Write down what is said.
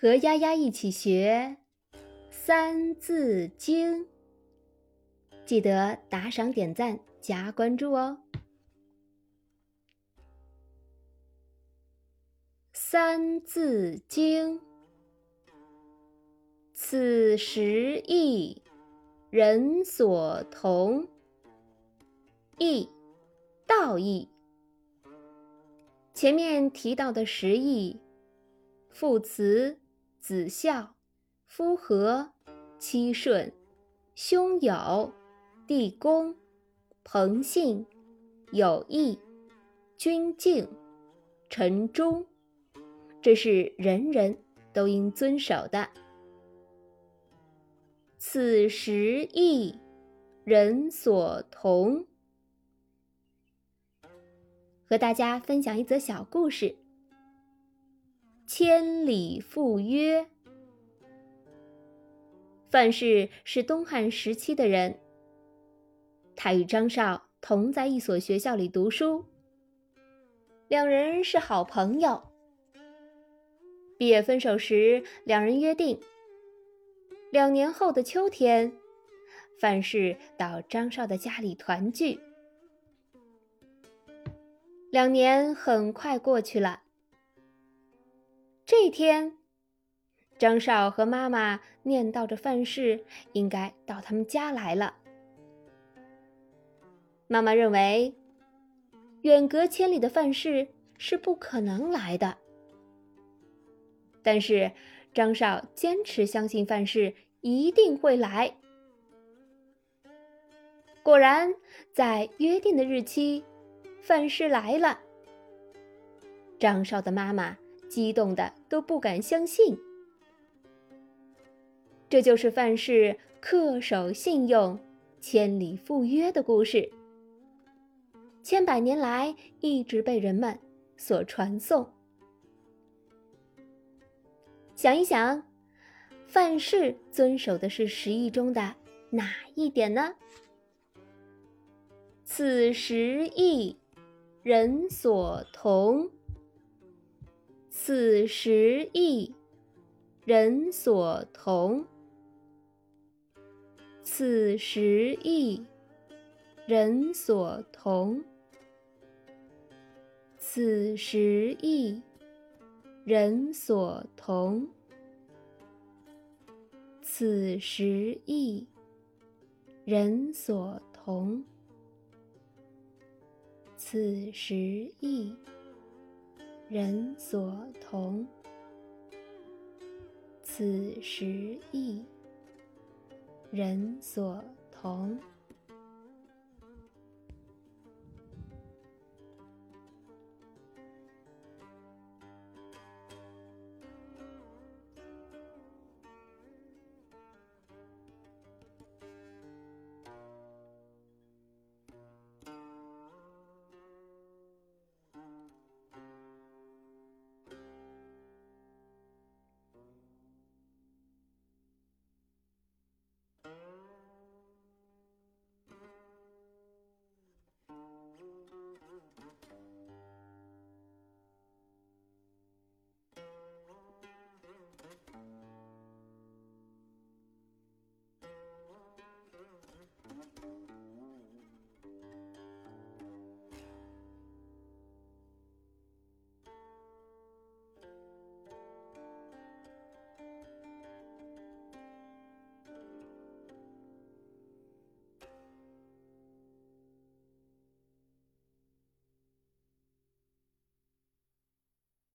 和丫丫一起学《三字经》，记得打赏、点赞、加关注哦。《三字经》，此时易，人所同。易，道义。前面提到的十义，副词。子孝、夫和、妻顺、兄友、弟恭、朋信、友义、君敬、臣忠，这是人人都应遵守的。此时义，人所同。和大家分享一则小故事。千里赴约。范氏是东汉时期的人，他与张绍同在一所学校里读书，两人是好朋友。毕业分手时，两人约定，两年后的秋天，范氏到张绍的家里团聚。两年很快过去了。这天，张少和妈妈念叨着范氏应该到他们家来了。妈妈认为，远隔千里的范氏是不可能来的，但是张少坚持相信范氏一定会来。果然，在约定的日期，范氏来了。张少的妈妈。激动的都不敢相信，这就是范氏恪守信用、千里赴约的故事，千百年来一直被人们所传颂。想一想，范氏遵守的是十义中的哪一点呢？此十义，人所同。此时易，人所同。此时易，人所同。此时易，人所同。此时易，人所同。此时易。人所同，此时异。人所同。